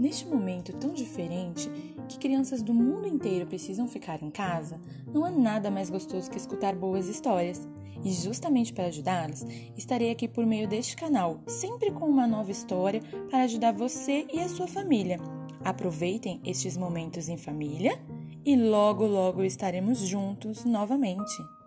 Neste momento tão diferente, que crianças do mundo inteiro precisam ficar em casa, não há nada mais gostoso que escutar boas histórias. E justamente para ajudá-los, estarei aqui por meio deste canal, sempre com uma nova história para ajudar você e a sua família. Aproveitem estes momentos em família e logo, logo estaremos juntos novamente.